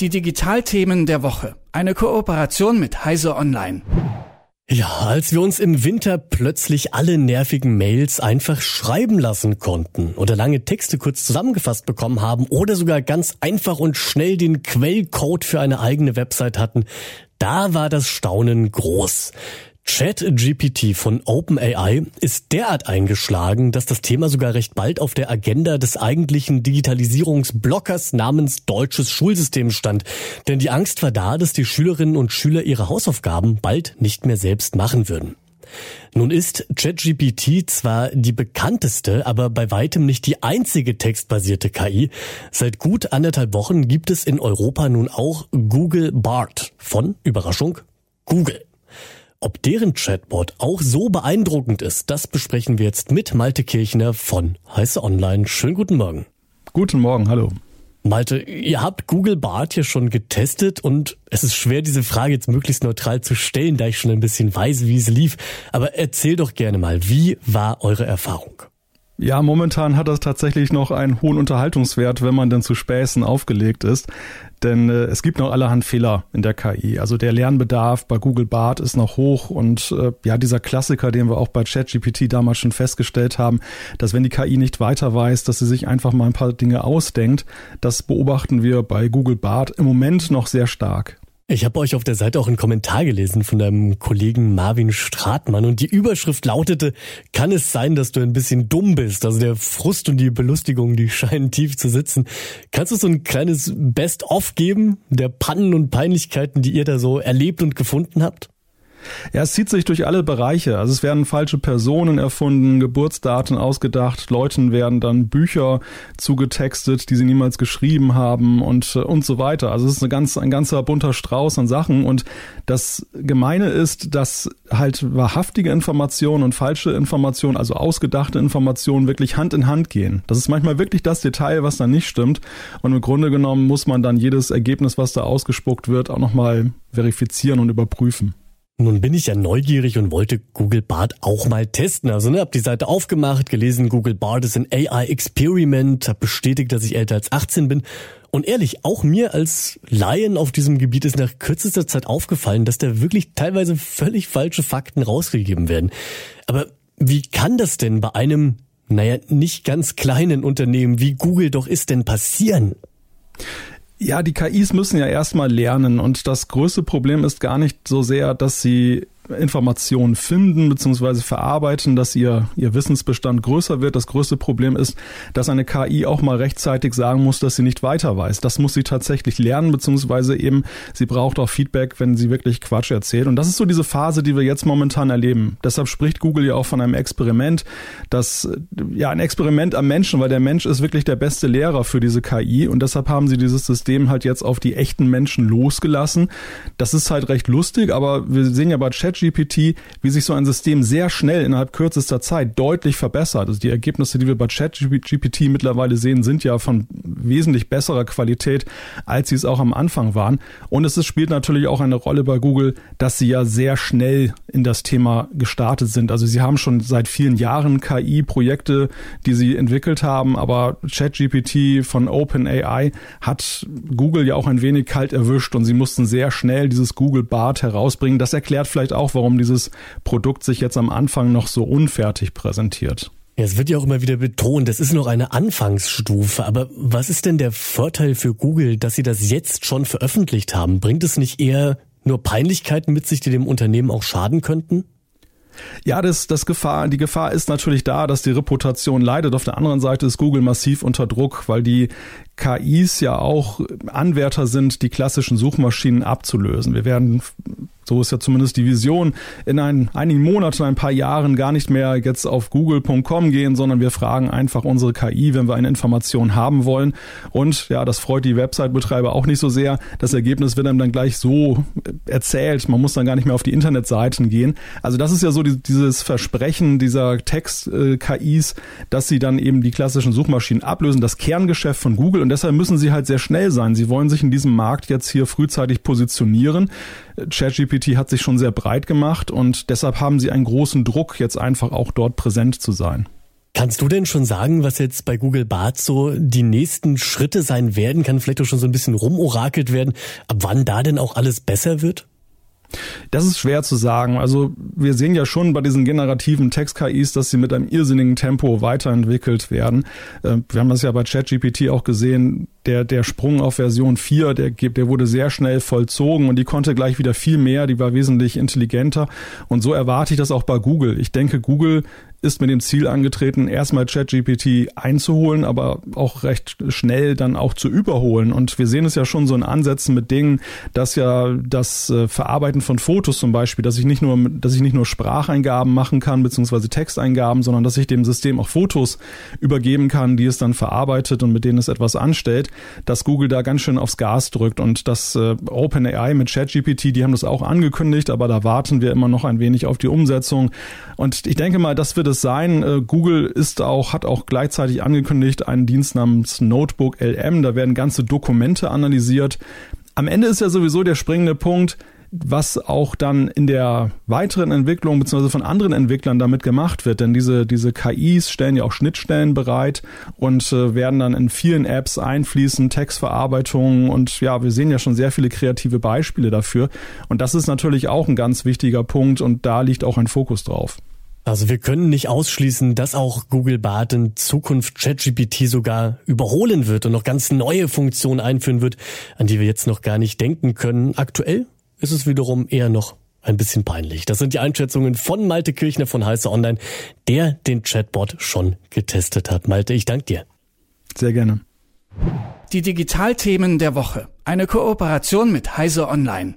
Die Digitalthemen der Woche. Eine Kooperation mit Heise Online. Ja, als wir uns im Winter plötzlich alle nervigen Mails einfach schreiben lassen konnten oder lange Texte kurz zusammengefasst bekommen haben oder sogar ganz einfach und schnell den Quellcode für eine eigene Website hatten, da war das Staunen groß. ChatGPT von OpenAI ist derart eingeschlagen, dass das Thema sogar recht bald auf der Agenda des eigentlichen Digitalisierungsblockers namens Deutsches Schulsystem stand. Denn die Angst war da, dass die Schülerinnen und Schüler ihre Hausaufgaben bald nicht mehr selbst machen würden. Nun ist ChatGPT zwar die bekannteste, aber bei weitem nicht die einzige textbasierte KI. Seit gut anderthalb Wochen gibt es in Europa nun auch Google Bart von Überraschung Google. Ob deren Chatbot auch so beeindruckend ist, das besprechen wir jetzt mit Malte Kirchner von Heiße Online. Schönen guten Morgen. Guten Morgen, hallo. Malte, ihr habt Google Bart ja schon getestet und es ist schwer, diese Frage jetzt möglichst neutral zu stellen, da ich schon ein bisschen weiß, wie es lief. Aber erzähl doch gerne mal, wie war eure Erfahrung? Ja, momentan hat das tatsächlich noch einen hohen Unterhaltungswert, wenn man denn zu Späßen aufgelegt ist. Denn äh, es gibt noch allerhand Fehler in der KI. Also der Lernbedarf bei Google Bart ist noch hoch und äh, ja, dieser Klassiker, den wir auch bei ChatGPT damals schon festgestellt haben, dass wenn die KI nicht weiter weiß, dass sie sich einfach mal ein paar Dinge ausdenkt, das beobachten wir bei Google Bart im Moment noch sehr stark. Ich habe euch auf der Seite auch einen Kommentar gelesen von deinem Kollegen Marvin Stratmann und die Überschrift lautete, kann es sein, dass du ein bisschen dumm bist? Also der Frust und die Belustigung, die scheinen tief zu sitzen. Kannst du so ein kleines Best-of geben der Pannen und Peinlichkeiten, die ihr da so erlebt und gefunden habt? Ja, es zieht sich durch alle Bereiche. Also es werden falsche Personen erfunden, Geburtsdaten ausgedacht, Leuten werden dann Bücher zugetextet, die sie niemals geschrieben haben und, äh, und so weiter. Also es ist eine ganz, ein ganzer bunter Strauß an Sachen. Und das Gemeine ist, dass halt wahrhaftige Informationen und falsche Informationen, also ausgedachte Informationen, wirklich Hand in Hand gehen. Das ist manchmal wirklich das Detail, was dann nicht stimmt. Und im Grunde genommen muss man dann jedes Ergebnis, was da ausgespuckt wird, auch nochmal verifizieren und überprüfen. Nun bin ich ja neugierig und wollte Google Bart auch mal testen. Also ne, hab die Seite aufgemacht, gelesen, Google Bart ist ein AI-Experiment, hab bestätigt, dass ich älter als 18 bin. Und ehrlich, auch mir als Laien auf diesem Gebiet ist nach kürzester Zeit aufgefallen, dass da wirklich teilweise völlig falsche Fakten rausgegeben werden. Aber wie kann das denn bei einem, naja, nicht ganz kleinen Unternehmen wie Google doch ist denn passieren? Ja, die KIs müssen ja erstmal lernen. Und das größte Problem ist gar nicht so sehr, dass sie Informationen finden bzw. verarbeiten, dass ihr, ihr Wissensbestand größer wird. Das größte Problem ist, dass eine KI auch mal rechtzeitig sagen muss, dass sie nicht weiter weiß. Das muss sie tatsächlich lernen, beziehungsweise eben sie braucht auch Feedback, wenn sie wirklich Quatsch erzählt. Und das ist so diese Phase, die wir jetzt momentan erleben. Deshalb spricht Google ja auch von einem Experiment, das ja ein Experiment am Menschen, weil der Mensch ist wirklich der beste Lehrer für diese KI und deshalb haben sie dieses System halt jetzt auf die echten Menschen losgelassen. Das ist halt recht lustig, aber wir sehen ja bei Chat ChatGPT, wie sich so ein System sehr schnell innerhalb kürzester Zeit deutlich verbessert. Also die Ergebnisse, die wir bei ChatGPT mittlerweile sehen, sind ja von wesentlich besserer Qualität, als sie es auch am Anfang waren. Und es spielt natürlich auch eine Rolle bei Google, dass sie ja sehr schnell in das Thema gestartet sind. Also sie haben schon seit vielen Jahren KI-Projekte, die sie entwickelt haben, aber ChatGPT von OpenAI hat Google ja auch ein wenig kalt erwischt und sie mussten sehr schnell dieses Google Bart herausbringen. Das erklärt vielleicht auch, warum dieses Produkt sich jetzt am Anfang noch so unfertig präsentiert. Ja, es wird ja auch immer wieder betont, das ist noch eine Anfangsstufe. Aber was ist denn der Vorteil für Google, dass sie das jetzt schon veröffentlicht haben? Bringt es nicht eher nur Peinlichkeiten mit sich, die dem Unternehmen auch schaden könnten? Ja, das, das Gefahr, die Gefahr ist natürlich da, dass die Reputation leidet. Auf der anderen Seite ist Google massiv unter Druck, weil die KIs ja auch Anwärter sind, die klassischen Suchmaschinen abzulösen. Wir werden so ist ja zumindest die Vision, in ein, einigen Monaten, ein paar Jahren gar nicht mehr jetzt auf google.com gehen, sondern wir fragen einfach unsere KI, wenn wir eine Information haben wollen. Und ja, das freut die Website-Betreiber auch nicht so sehr. Das Ergebnis wird einem dann gleich so erzählt. Man muss dann gar nicht mehr auf die Internetseiten gehen. Also das ist ja so die, dieses Versprechen dieser Text-KIs, dass sie dann eben die klassischen Suchmaschinen ablösen. Das Kerngeschäft von Google. Und deshalb müssen sie halt sehr schnell sein. Sie wollen sich in diesem Markt jetzt hier frühzeitig positionieren. ChatGPT hat sich schon sehr breit gemacht und deshalb haben sie einen großen Druck, jetzt einfach auch dort präsent zu sein. Kannst du denn schon sagen, was jetzt bei Google Bart so die nächsten Schritte sein werden? Kann vielleicht auch schon so ein bisschen rumorakelt werden, ab wann da denn auch alles besser wird? Das ist schwer zu sagen. Also wir sehen ja schon bei diesen generativen Text-KIs, dass sie mit einem irrsinnigen Tempo weiterentwickelt werden. Äh, wir haben das ja bei ChatGPT auch gesehen. Der, der Sprung auf Version 4, der, der wurde sehr schnell vollzogen und die konnte gleich wieder viel mehr, die war wesentlich intelligenter. Und so erwarte ich das auch bei Google. Ich denke, Google ist mit dem Ziel angetreten, erstmal ChatGPT einzuholen, aber auch recht schnell dann auch zu überholen. Und wir sehen es ja schon so in Ansätzen mit Dingen, dass ja das äh, Verarbeiten von Fotos zum Beispiel, dass ich nicht nur, dass ich nicht nur Spracheingaben machen kann, beziehungsweise Texteingaben, sondern dass ich dem System auch Fotos übergeben kann, die es dann verarbeitet und mit denen es etwas anstellt, dass Google da ganz schön aufs Gas drückt und das äh, OpenAI mit ChatGPT, die haben das auch angekündigt, aber da warten wir immer noch ein wenig auf die Umsetzung. Und ich denke mal, das wird es sein. Äh, Google ist auch, hat auch gleichzeitig angekündigt einen Dienst namens Notebook LM. Da werden ganze Dokumente analysiert. Am Ende ist ja sowieso der springende Punkt, was auch dann in der weiteren Entwicklung beziehungsweise von anderen Entwicklern damit gemacht wird. Denn diese, diese KIs stellen ja auch Schnittstellen bereit und äh, werden dann in vielen Apps einfließen, Textverarbeitung und ja, wir sehen ja schon sehr viele kreative Beispiele dafür. Und das ist natürlich auch ein ganz wichtiger Punkt und da liegt auch ein Fokus drauf. Also wir können nicht ausschließen, dass auch Google Bart in Zukunft ChatGPT sogar überholen wird und noch ganz neue Funktionen einführen wird, an die wir jetzt noch gar nicht denken können. Aktuell ist es wiederum eher noch ein bisschen peinlich. Das sind die Einschätzungen von Malte Kirchner von Heiße Online, der den Chatbot schon getestet hat. Malte, ich danke dir. Sehr gerne. Die Digitalthemen der Woche. Eine Kooperation mit Heise Online.